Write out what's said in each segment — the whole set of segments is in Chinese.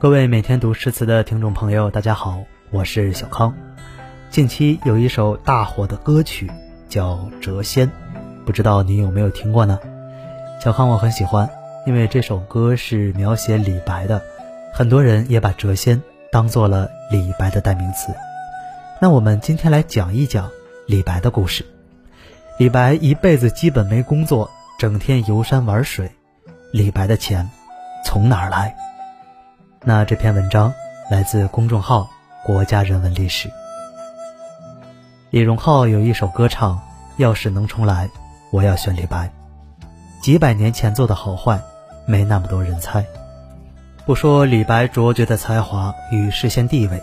各位每天读诗词的听众朋友，大家好，我是小康。近期有一首大火的歌曲叫《谪仙》，不知道你有没有听过呢？小康我很喜欢，因为这首歌是描写李白的，很多人也把谪仙当做了李白的代名词。那我们今天来讲一讲李白的故事。李白一辈子基本没工作，整天游山玩水，李白的钱从哪儿来？那这篇文章来自公众号“国家人文历史”。李荣浩有一首歌唱：“要是能重来，我要选李白。”几百年前做的好坏，没那么多人猜。不说李白卓绝的才华与世仙地位，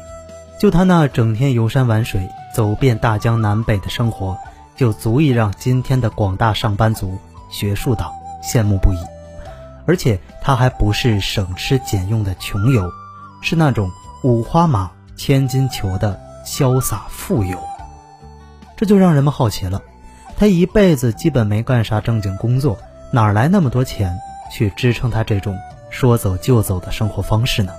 就他那整天游山玩水、走遍大江南北的生活，就足以让今天的广大上班族、学术党羡慕不已。而且他还不是省吃俭用的穷游，是那种五花马、千金裘的潇洒富游。这就让人们好奇了：他一辈子基本没干啥正经工作，哪来那么多钱去支撑他这种说走就走的生活方式呢？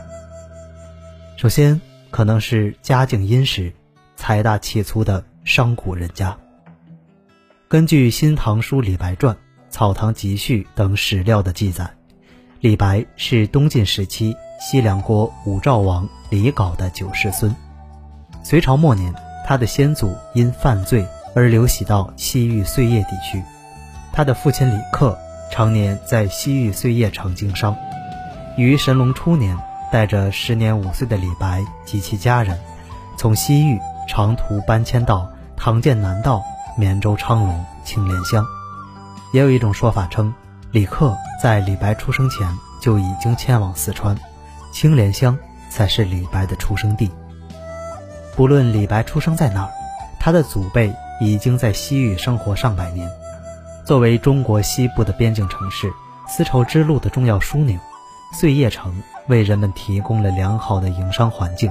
首先，可能是家境殷实、财大气粗的商贾人家。根据《新唐书·李白传》《草堂集序》等史料的记载。李白是东晋时期西凉国武昭王李杲的九世孙。隋朝末年，他的先祖因犯罪而流徙到西域碎叶地区。他的父亲李克常年在西域碎叶城经商。于神龙初年，带着时年五岁的李白及其家人，从西域长途搬迁到唐建南道绵州昌隆青莲乡。也有一种说法称。李克在李白出生前就已经迁往四川，青莲乡才是李白的出生地。不论李白出生在哪儿，他的祖辈已经在西域生活上百年。作为中国西部的边境城市，丝绸之路的重要枢纽，碎叶城为人们提供了良好的营商环境。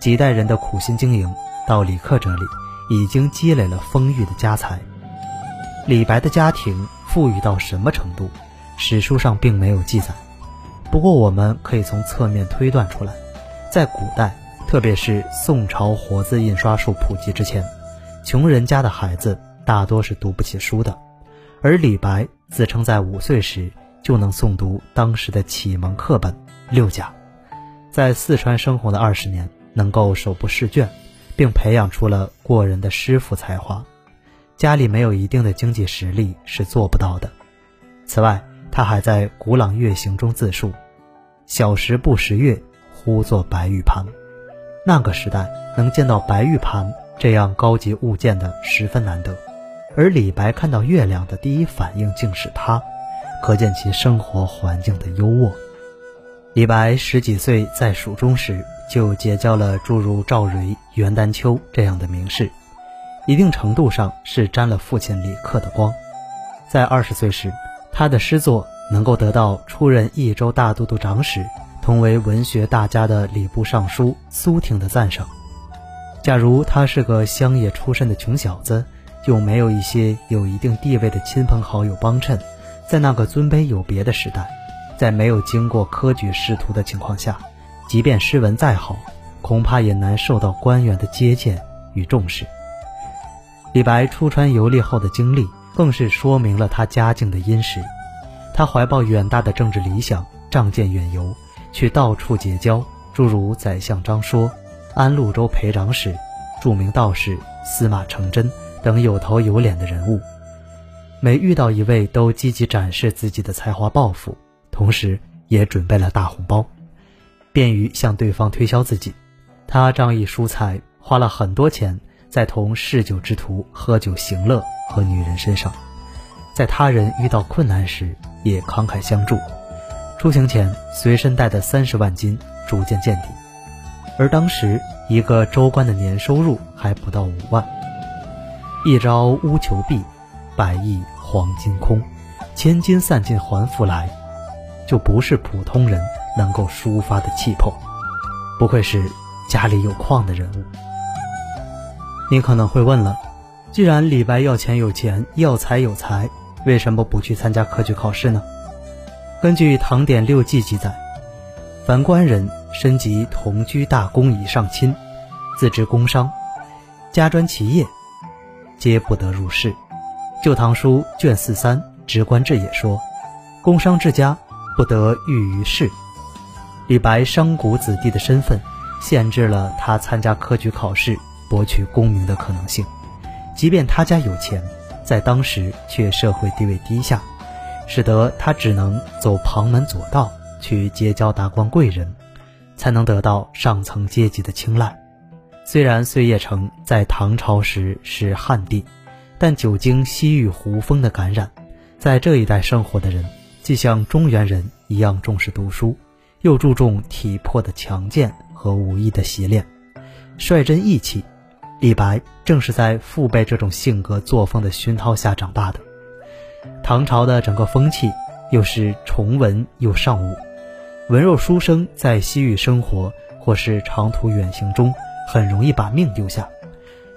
几代人的苦心经营，到李克这里已经积累了丰裕的家财。李白的家庭。富裕到什么程度，史书上并没有记载。不过，我们可以从侧面推断出来，在古代，特别是宋朝活字印刷术普及之前，穷人家的孩子大多是读不起书的。而李白自称在五岁时就能诵读当时的启蒙课本《六甲》，在四川生活的二十年，能够手不释卷，并培养出了过人的诗赋才华。家里没有一定的经济实力是做不到的。此外，他还在《古朗月行》中自述：“小时不识月，呼作白玉盘。”那个时代能见到白玉盘这样高级物件的十分难得，而李白看到月亮的第一反应竟是它，可见其生活环境的优渥。李白十几岁在蜀中时，就结交了诸如赵蕤、袁丹丘这样的名士。一定程度上是沾了父亲李克的光，在二十岁时，他的诗作能够得到出任益州大都督长史、同为文学大家的礼部尚书苏挺的赞赏。假如他是个乡野出身的穷小子，又没有一些有一定地位的亲朋好友帮衬，在那个尊卑有别的时代，在没有经过科举仕途的情况下，即便诗文再好，恐怕也难受到官员的接见与重视。李白出川游历后的经历，更是说明了他家境的殷实。他怀抱远大的政治理想，仗剑远游，去到处结交，诸如宰相张说、安陆州裴长史、著名道士司马承祯等有头有脸的人物。每遇到一位，都积极展示自己的才华抱负，同时也准备了大红包，便于向对方推销自己。他仗义疏财，花了很多钱。在同嗜酒之徒喝酒行乐和女人身上，在他人遇到困难时也慷慨相助。出行前随身带的三十万金逐渐见底，而当时一个州官的年收入还不到五万。一朝乌裘敝，百亿黄金空，千金散尽还复来，就不是普通人能够抒发的气魄。不愧是家里有矿的人物。你可能会问了，既然李白要钱有钱，要财有财，为什么不去参加科举考试呢？根据《唐典六纪》记载，凡官人身及同居大公以上亲，自知工商，家专其业，皆不得入仕。《旧唐书》卷四三《直官志》也说：“工商之家不得遇于仕。”李白商贾子弟的身份，限制了他参加科举考试、博取功名的可能性。即便他家有钱，在当时却社会地位低下，使得他只能走旁门左道去结交达官贵人，才能得到上层阶级的青睐。虽然碎叶城在唐朝时是汉地，但久经西域胡风的感染，在这一带生活的人，既像中原人一样重视读书。又注重体魄的强健和武艺的习练，率真义气。李白正是在父辈这种性格作风的熏陶下长大的。唐朝的整个风气又是崇文又尚武，文弱书生在西域生活或是长途远行中很容易把命丢下。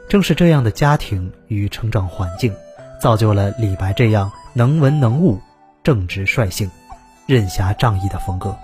正是这样的家庭与成长环境，造就了李白这样能文能武、正直率性、任侠仗义的风格。